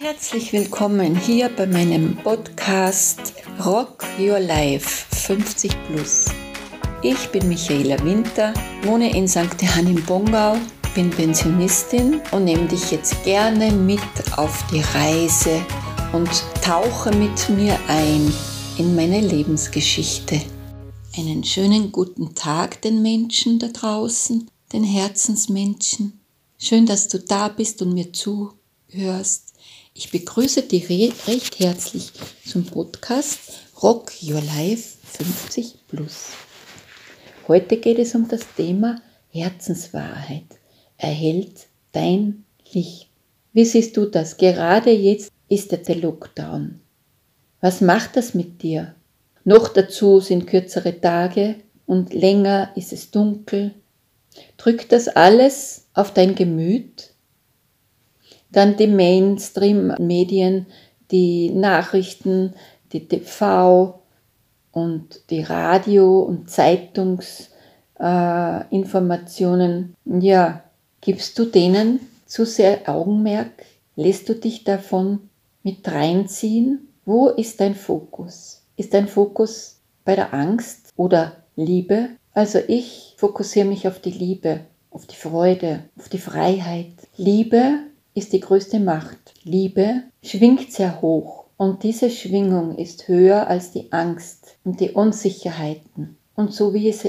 Herzlich willkommen hier bei meinem Podcast Rock Your Life 50 Plus. Ich bin Michaela Winter, wohne in St. Johann im Bongau, bin Pensionistin und nehme dich jetzt gerne mit auf die Reise und tauche mit mir ein in meine Lebensgeschichte. Einen schönen guten Tag den Menschen da draußen, den Herzensmenschen. Schön, dass du da bist und mir zuhörst. Ich begrüße dich recht herzlich zum Podcast Rock Your Life 50 Plus. Heute geht es um das Thema Herzenswahrheit. Erhält dein Licht. Wie siehst du das? Gerade jetzt ist der Lockdown. Was macht das mit dir? Noch dazu sind kürzere Tage und länger ist es dunkel. Drückt das alles auf dein Gemüt? Dann die Mainstream-Medien, die Nachrichten, die TV und die Radio- und Zeitungsinformationen. Äh, ja, gibst du denen zu sehr Augenmerk? Lässt du dich davon mit reinziehen? Wo ist dein Fokus? Ist dein Fokus bei der Angst oder Liebe? Also ich fokussiere mich auf die Liebe, auf die Freude, auf die Freiheit. Liebe ist die größte Macht. Liebe schwingt sehr hoch und diese Schwingung ist höher als die Angst und die Unsicherheiten. Und so wie es,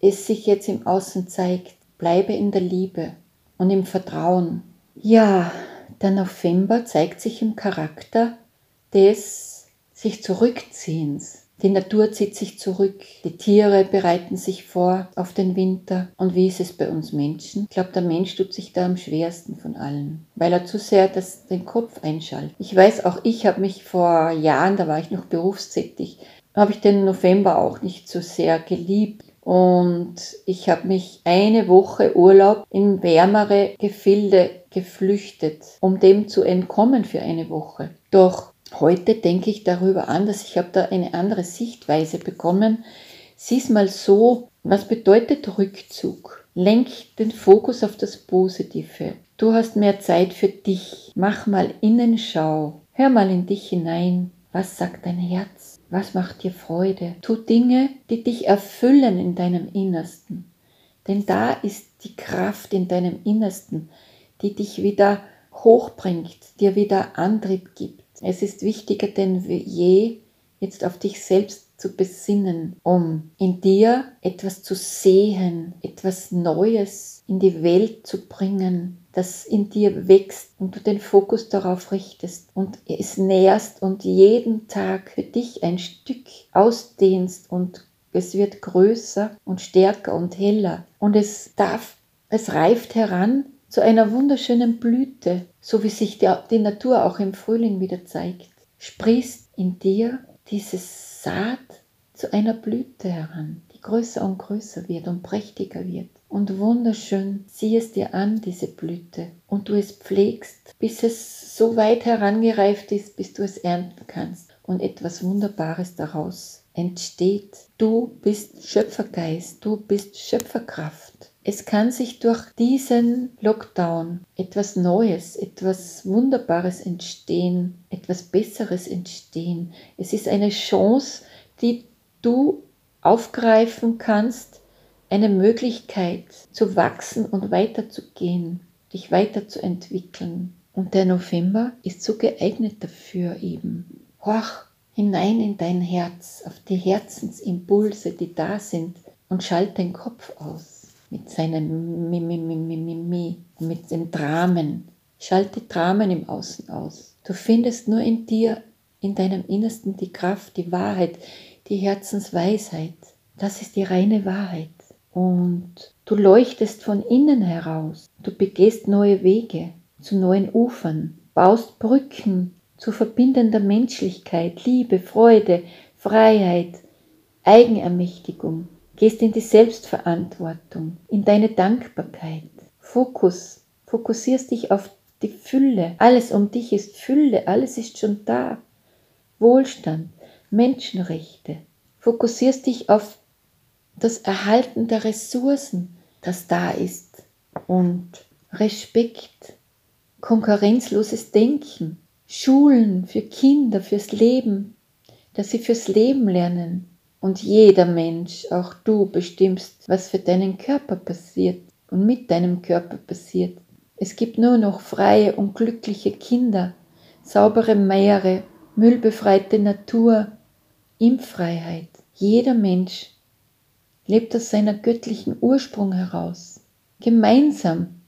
es sich jetzt im Außen zeigt, bleibe in der Liebe und im Vertrauen. Ja, der November zeigt sich im Charakter des sich Zurückziehens, die Natur zieht sich zurück, die Tiere bereiten sich vor auf den Winter. Und wie ist es bei uns Menschen? Ich glaube, der Mensch tut sich da am schwersten von allen, weil er zu sehr das, den Kopf einschaltet. Ich weiß, auch ich habe mich vor Jahren, da war ich noch berufstätig, habe ich den November auch nicht so sehr geliebt. Und ich habe mich eine Woche Urlaub in wärmere Gefilde geflüchtet, um dem zu entkommen für eine Woche. Doch Heute denke ich darüber anders. Ich habe da eine andere Sichtweise bekommen. Sieh's mal so, was bedeutet Rückzug? Lenk den Fokus auf das Positive. Du hast mehr Zeit für dich. Mach mal Innenschau. Hör mal in dich hinein. Was sagt dein Herz? Was macht dir Freude? Tu Dinge, die dich erfüllen in deinem Innersten. Denn da ist die Kraft in deinem Innersten, die dich wieder hochbringt, dir wieder Antrieb gibt. Es ist wichtiger denn je, jetzt auf dich selbst zu besinnen, um in dir etwas zu sehen, etwas Neues in die Welt zu bringen, das in dir wächst und du den Fokus darauf richtest und es nährst und jeden Tag für dich ein Stück ausdehnst und es wird größer und stärker und heller. Und es darf, es reift heran zu einer wunderschönen Blüte, so wie sich die, die Natur auch im Frühling wieder zeigt. Sprießt in dir dieses Saat zu einer Blüte heran, die größer und größer wird und prächtiger wird. Und wunderschön sieh es dir an, diese Blüte, und du es pflegst, bis es so weit herangereift ist, bis du es ernten kannst und etwas Wunderbares daraus entsteht. Du bist Schöpfergeist, du bist Schöpferkraft. Es kann sich durch diesen Lockdown etwas Neues, etwas Wunderbares entstehen, etwas Besseres entstehen. Es ist eine Chance, die du aufgreifen kannst, eine Möglichkeit zu wachsen und weiterzugehen, dich weiterzuentwickeln. Und der November ist so geeignet dafür eben. Horch hinein in dein Herz, auf die Herzensimpulse, die da sind und schalt den Kopf aus mit seinem Mi, Mi, Mi, Mi, Mi, Mi, mit den Dramen. Schalte Dramen im Außen aus. Du findest nur in dir, in deinem Innersten die Kraft, die Wahrheit, die Herzensweisheit. Das ist die reine Wahrheit. Und du leuchtest von innen heraus. Du begehst neue Wege zu neuen Ufern, baust Brücken zu verbindender Menschlichkeit, Liebe, Freude, Freiheit, Eigenermächtigung, gehst in die Selbstverantwortung, in deine Dankbarkeit. Fokus, fokussierst dich auf die Fülle. Alles um dich ist Fülle, alles ist schon da. Wohlstand, Menschenrechte. Fokussierst dich auf das Erhalten der Ressourcen, das da ist. Und Respekt, konkurrenzloses Denken, Schulen für Kinder, fürs Leben, dass sie fürs Leben lernen. Und jeder Mensch, auch du, bestimmst, was für deinen Körper passiert und mit deinem Körper passiert. Es gibt nur noch freie und glückliche Kinder, saubere Meere, müllbefreite Natur, Impffreiheit. Jeder Mensch lebt aus seiner göttlichen Ursprung heraus. Gemeinsam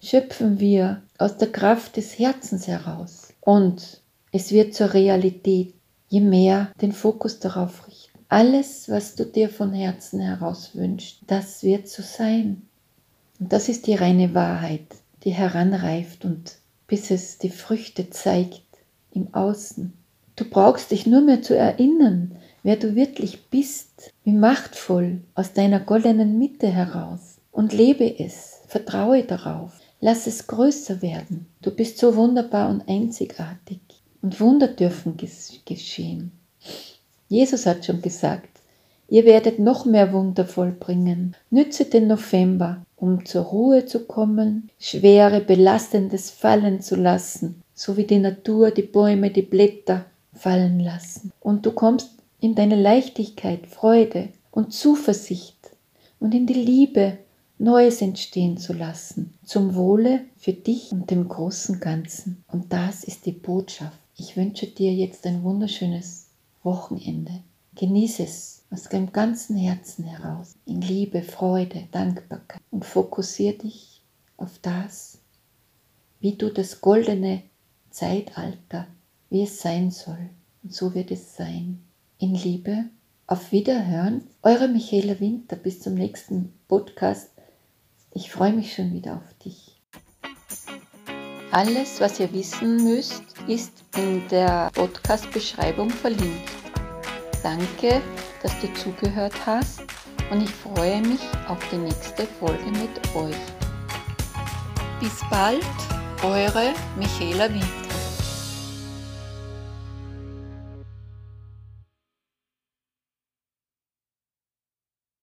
schöpfen wir aus der Kraft des Herzens heraus. Und es wird zur Realität, je mehr den Fokus darauf richten. Alles, was du dir von Herzen heraus wünschst, das wird so sein. Und das ist die reine Wahrheit, die heranreift und bis es die Früchte zeigt im Außen. Du brauchst dich nur mehr zu erinnern, wer du wirklich bist, wie machtvoll aus deiner goldenen Mitte heraus. Und lebe es, vertraue darauf, lass es größer werden. Du bist so wunderbar und einzigartig. Und Wunder dürfen geschehen. Jesus hat schon gesagt, ihr werdet noch mehr Wunder vollbringen. Nütze den November, um zur Ruhe zu kommen, schwere, belastendes fallen zu lassen, so wie die Natur, die Bäume, die Blätter fallen lassen. Und du kommst in deine Leichtigkeit, Freude und Zuversicht und in die Liebe, Neues entstehen zu lassen, zum Wohle für dich und dem großen Ganzen. Und das ist die Botschaft. Ich wünsche dir jetzt ein wunderschönes Wochenende. Genieße es aus deinem ganzen Herzen heraus, in Liebe, Freude, Dankbarkeit und fokussiere dich auf das, wie du das goldene Zeitalter wie es sein soll. Und so wird es sein. In Liebe, auf Wiederhören, eure Michaela Winter. Bis zum nächsten Podcast. Ich freue mich schon wieder auf dich. Alles, was ihr wissen müsst, ist in der Podcast-Beschreibung verlinkt. Danke, dass du zugehört hast und ich freue mich auf die nächste Folge mit euch. Bis bald, eure Michaela Winter.